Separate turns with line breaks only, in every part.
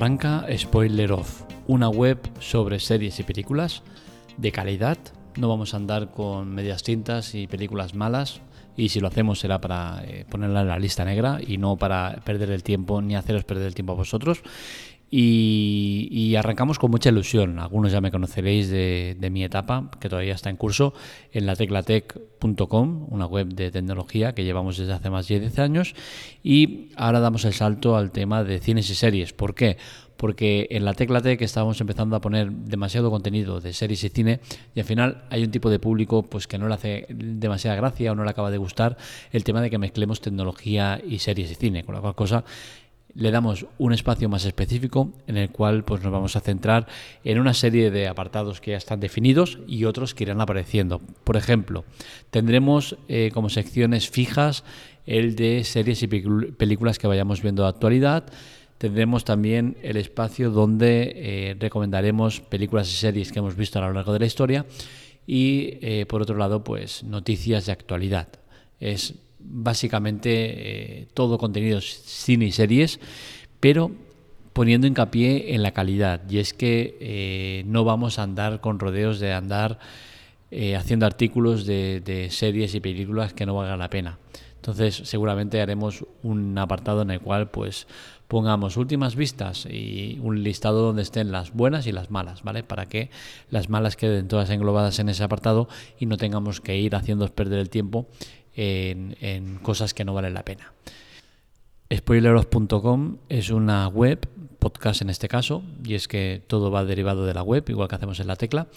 Arranca Spoiler Off, una web sobre series y películas de calidad. No vamos a andar con medias tintas y películas malas. Y si lo hacemos será para eh, ponerla en la lista negra y no para perder el tiempo ni haceros perder el tiempo a vosotros. Y, arrancamos con mucha ilusión. Algunos ya me conoceréis de, mi etapa, que todavía está en curso, en la teclatec.com, una web de tecnología que llevamos desde hace más de 10 años. Y ahora damos el salto al tema de cines y series. ¿Por qué? Porque en la Teclatec estábamos empezando a poner demasiado contenido de series y cine y al final hay un tipo de público pues que no le hace demasiada gracia o no le acaba de gustar el tema de que mezclemos tecnología y series y cine, con la cual cosa le damos un espacio más específico en el cual pues, nos vamos a centrar en una serie de apartados que ya están definidos y otros que irán apareciendo. Por ejemplo, tendremos eh, como secciones fijas el de series y películas que vayamos viendo de actualidad. Tendremos también el espacio donde eh, recomendaremos películas y series que hemos visto a lo largo de la historia y eh, por otro lado pues noticias de actualidad. Es básicamente eh, todo contenido cine y series, pero poniendo hincapié en la calidad. Y es que eh, no vamos a andar con rodeos de andar eh, haciendo artículos de, series y películas que no valgan la pena. Entonces seguramente haremos un apartado en el cual pues pongamos últimas vistas y un listado donde estén las buenas y las malas, ¿vale? Para que las malas queden todas englobadas en ese apartado y no tengamos que ir haciendo perder el tiempo en, cosas que no valen la pena. Spoileros.com es una web, podcast en este caso, y es que todo va derivado de la web, igual que hacemos en la tecla.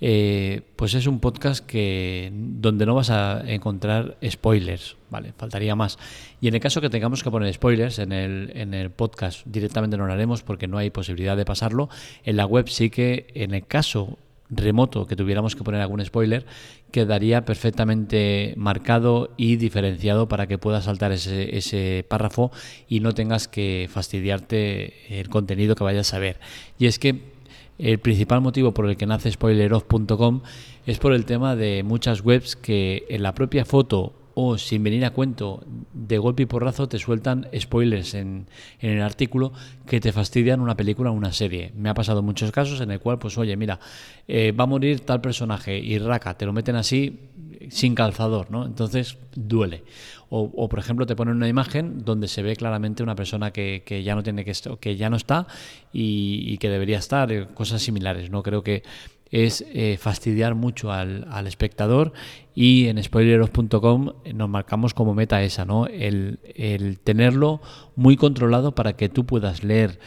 Eh, pues es un podcast que donde no vas a encontrar spoilers, vale, faltaría más. Y en el caso que tengamos que poner spoilers en el, en el podcast, directamente no lo haremos porque no hay posibilidad de pasarlo. En la web sí que, en el caso remoto que tuviéramos que poner algún spoiler, quedaría perfectamente marcado y diferenciado para que puedas saltar ese, ese párrafo y no tengas que fastidiarte el contenido que vayas a ver. Y es que el principal motivo por el que nace spoileroff.com es por el tema de muchas webs que en la propia foto o sin venir a cuento, de golpe y porrazo te sueltan spoilers en, en, el artículo que te fastidian una película o una serie. Me ha pasado muchos casos en el cual, pues oye, mira, eh, va a morir tal personaje y raca, te lo meten así sin calzador, ¿no? Entonces duele. O, por ejemplo te ponen una imagen donde se ve claramente una persona que, que ya no tiene que que ya no está y, y que debería estar, eh, cosas similares, ¿no? Creo que es eh, fastidiar mucho al, espectador y en spoileros.com nos marcamos como meta esa, ¿no? El, tenerlo muy controlado para que tú puedas leer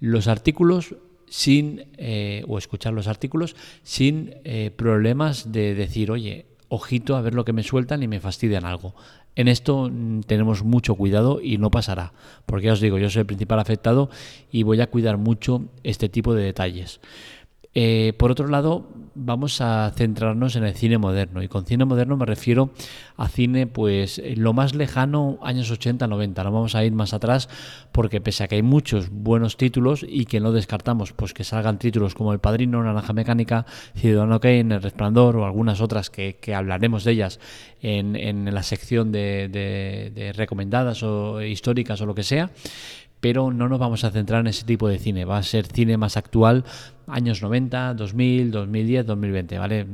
los artículos sin eh, o escuchar los artículos sin eh, problemas de decir, oye, ojito a ver lo que me sueltan y me fastidian algo. En esto mm, tenemos mucho cuidado y no pasará, porque ya os digo, yo soy el principal afectado y voy a cuidar mucho este tipo de detalles. Eh, por otro lado, vamos a centrarnos en el cine moderno. Y con cine moderno me refiero a cine, pues, lo más lejano, años 80, 90. No vamos a ir más atrás, porque pese a que hay muchos buenos títulos y que no descartamos, pues, que salgan títulos como El Padrino, Naranja Mecánica, Ciudadano Kane, El Resplandor o algunas otras que, hablaremos de ellas en, la sección de recomendadas o históricas o lo que sea pero no nos vamos a centrar en ese tipo de cine. Va a ser cine más actual, años 90, 2000, 2010, 2020, ¿vale?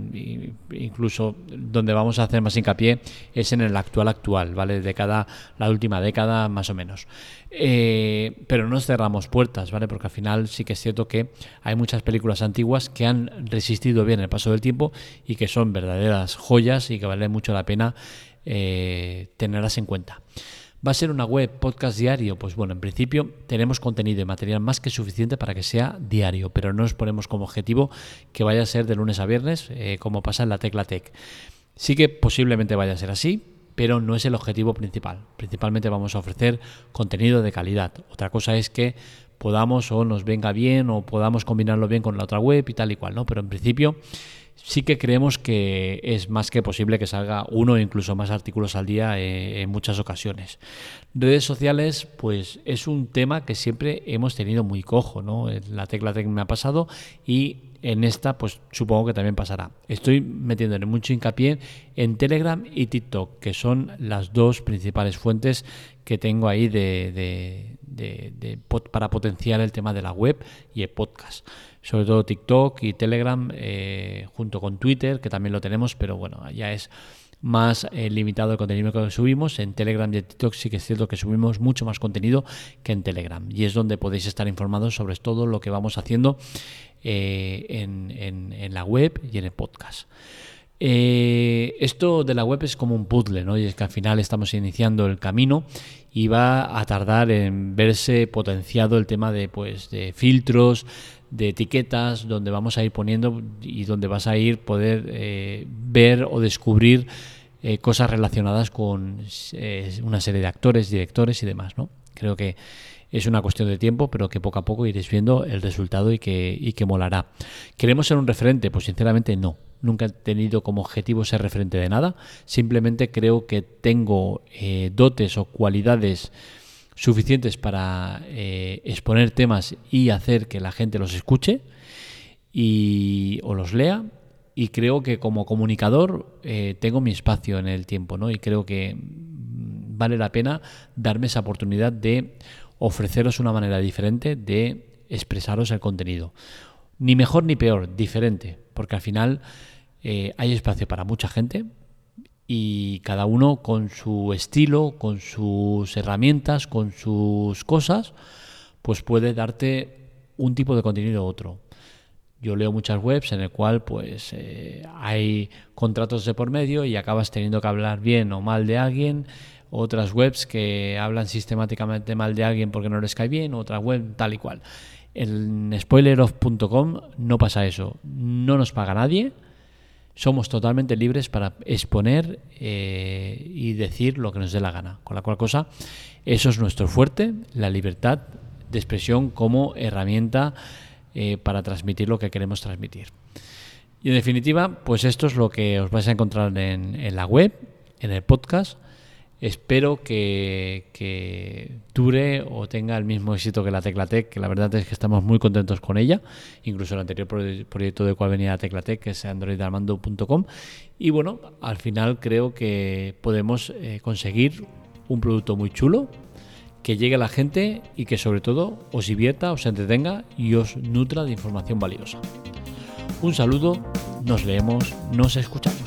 incluso donde vamos a hacer más hincapié es en el actual actual, ¿vale? De cada, la última década más o menos. Eh, pero no cerramos puertas, ¿vale? Porque al final sí que es cierto que hay muchas películas antiguas que han resistido bien el paso del tiempo y que son verdaderas joyas y que vale mucho la pena eh, tenerlas en cuenta. ¿Va a ser una web podcast diario? Pues bueno, en principio tenemos contenido y material más que suficiente para que sea diario, pero no nos ponemos como objetivo que vaya a ser de lunes a viernes, eh, como pasa en la Tecla Tech. Sí que posiblemente vaya a ser así, pero no es el objetivo principal. Principalmente vamos a ofrecer contenido de calidad. Otra cosa es que podamos o nos venga bien o podamos combinarlo bien con la otra web y tal y cual, ¿no? Pero en principio sí que creemos que es más que posible que salga uno o incluso más artículos al día eh, en muchas ocasiones. Redes sociales, pues es un tema que siempre hemos tenido muy cojo, ¿no? La tecla tec me ha pasado y en esta, pues supongo que también pasará. Estoy metiéndole mucho hincapié en Telegram y TikTok, que son las dos principales fuentes que tengo ahí de, para potenciar el tema de la web y el podcast. Sobre todo TikTok y Telegram, eh, junto con Twitter, que también lo tenemos, pero bueno, ya es más eh, limitado el contenido que subimos. En Telegram y en TikTok sí que es cierto que subimos mucho más contenido que en Telegram. Y es donde podéis estar informados sobre todo lo que vamos haciendo eh, en, la web y en el podcast. Eh, esto de la web es como un puzzle, ¿no? Y es que al final estamos iniciando el camino y va a tardar en verse potenciado el tema de, pues, de filtros, de etiquetas, donde vamos a ir poniendo y donde vas a ir poder eh, ver o descubrir cosas relacionadas con una serie de actores, directores y demás, ¿no? Creo que es una cuestión de tiempo, pero que poco a poco iréis viendo el resultado y que, y que molará. ¿Queremos ser un referente? Pues sinceramente no. Nunca he tenido como objetivo ser referente de nada. Simplemente creo que tengo eh, dotes o cualidades suficientes para eh, exponer temas y hacer que la gente los escuche y, o los lea. Y creo que como comunicador eh, tengo mi espacio en el tiempo, ¿no? Y creo que mm, vale la pena darme esa oportunidad de ofreceros una manera diferente de expresaros el contenido. Ni mejor ni peor, diferente, porque al final eh, hay espacio para mucha gente y cada uno con su estilo, con sus herramientas, con sus cosas, pues puede darte un tipo de contenido u otro. Yo leo muchas webs en el cual pues eh, hay contratos de por medio y acabas teniendo que hablar bien o mal de alguien otras webs que hablan sistemáticamente mal de alguien porque no les cae bien, otra web tal y cual. En spoileroff.com no pasa eso, no nos paga nadie, somos totalmente libres para exponer eh, y decir lo que nos dé la gana. Con la cual cosa, eso es nuestro fuerte, la libertad de expresión como herramienta eh, para transmitir lo que queremos transmitir. Y en definitiva, pues esto es lo que os vais a encontrar en la web, en el podcast Espero que, dure o tenga el mismo éxito que la Teclatec, que la verdad es que estamos muy contentos con ella, incluso el anterior proyecto del cual venía la Teclatec, que es androidarmando.com. Y bueno, al final creo que podemos eh, conseguir un producto muy chulo, que llegue a la gente y que sobre todo os divierta, os entretenga y os nutra de información valiosa. Un saludo, nos leemos, nos escuchamos.